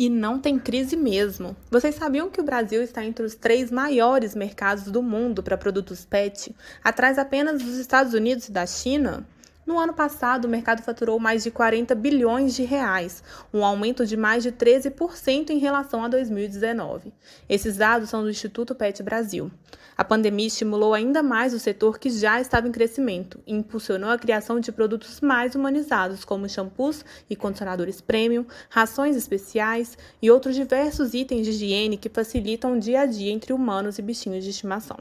E não tem crise mesmo. Vocês sabiam que o Brasil está entre os três maiores mercados do mundo para produtos PET, atrás apenas dos Estados Unidos e da China? No ano passado, o mercado faturou mais de 40 bilhões de reais, um aumento de mais de 13% em relação a 2019. Esses dados são do Instituto PET Brasil. A pandemia estimulou ainda mais o setor que já estava em crescimento e impulsionou a criação de produtos mais humanizados, como shampoos e condicionadores premium, rações especiais e outros diversos itens de higiene que facilitam o dia a dia entre humanos e bichinhos de estimação.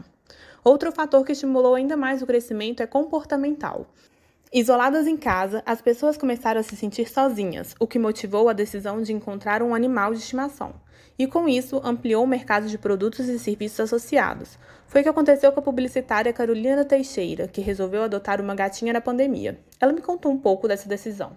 Outro fator que estimulou ainda mais o crescimento é comportamental. Isoladas em casa, as pessoas começaram a se sentir sozinhas, o que motivou a decisão de encontrar um animal de estimação. E com isso, ampliou o mercado de produtos e serviços associados. Foi o que aconteceu com a publicitária Carolina Teixeira, que resolveu adotar uma gatinha na pandemia. Ela me contou um pouco dessa decisão.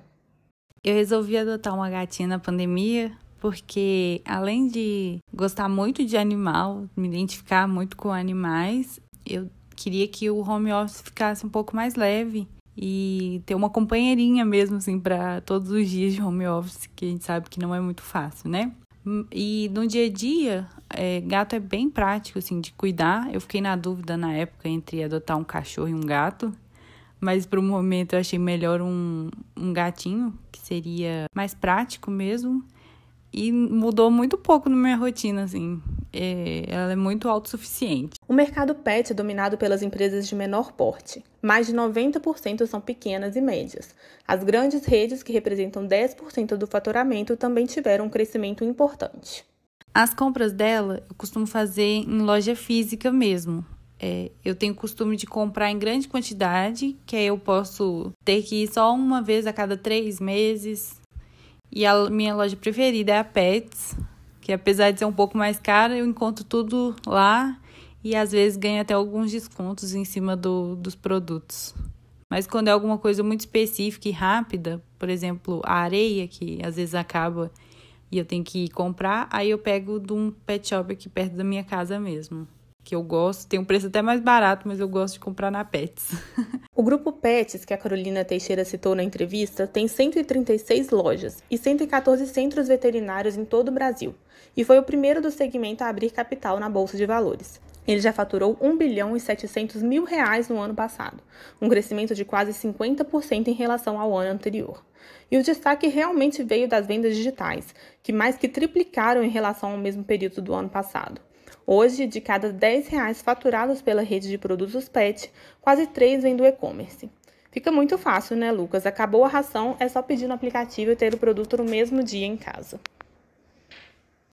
Eu resolvi adotar uma gatinha na pandemia porque, além de gostar muito de animal, me identificar muito com animais, eu queria que o home office ficasse um pouco mais leve e ter uma companheirinha mesmo, assim, para todos os dias de home office, que a gente sabe que não é muito fácil, né? E no dia a dia, é, gato é bem prático, assim, de cuidar. Eu fiquei na dúvida na época entre adotar um cachorro e um gato, mas para o momento eu achei melhor um, um gatinho, que seria mais prático mesmo e mudou muito pouco na minha rotina, assim. É, ela é muito autossuficiente. O mercado pet é dominado pelas empresas de menor porte. Mais de 90% são pequenas e médias. As grandes redes, que representam 10% do faturamento, também tiveram um crescimento importante. As compras dela eu costumo fazer em loja física mesmo. É, eu tenho o costume de comprar em grande quantidade, que aí eu posso ter que ir só uma vez a cada três meses, e a minha loja preferida é a Pets, que apesar de ser um pouco mais cara, eu encontro tudo lá e às vezes ganho até alguns descontos em cima do, dos produtos. Mas quando é alguma coisa muito específica e rápida, por exemplo, a areia, que às vezes acaba e eu tenho que ir comprar, aí eu pego de um pet shop aqui perto da minha casa mesmo que eu gosto. Tem um preço até mais barato, mas eu gosto de comprar na Pets. o grupo Pets, que a Carolina Teixeira citou na entrevista, tem 136 lojas e 114 centros veterinários em todo o Brasil, e foi o primeiro do segmento a abrir capital na Bolsa de Valores. Ele já faturou 1 bilhão e 700 mil reais no ano passado, um crescimento de quase 50% em relação ao ano anterior. E o destaque realmente veio das vendas digitais, que mais que triplicaram em relação ao mesmo período do ano passado. Hoje, de cada 10 reais faturados pela rede de produtos PET, quase 3 vêm do e-commerce. Fica muito fácil, né, Lucas? Acabou a ração, é só pedir no aplicativo e ter o produto no mesmo dia em casa.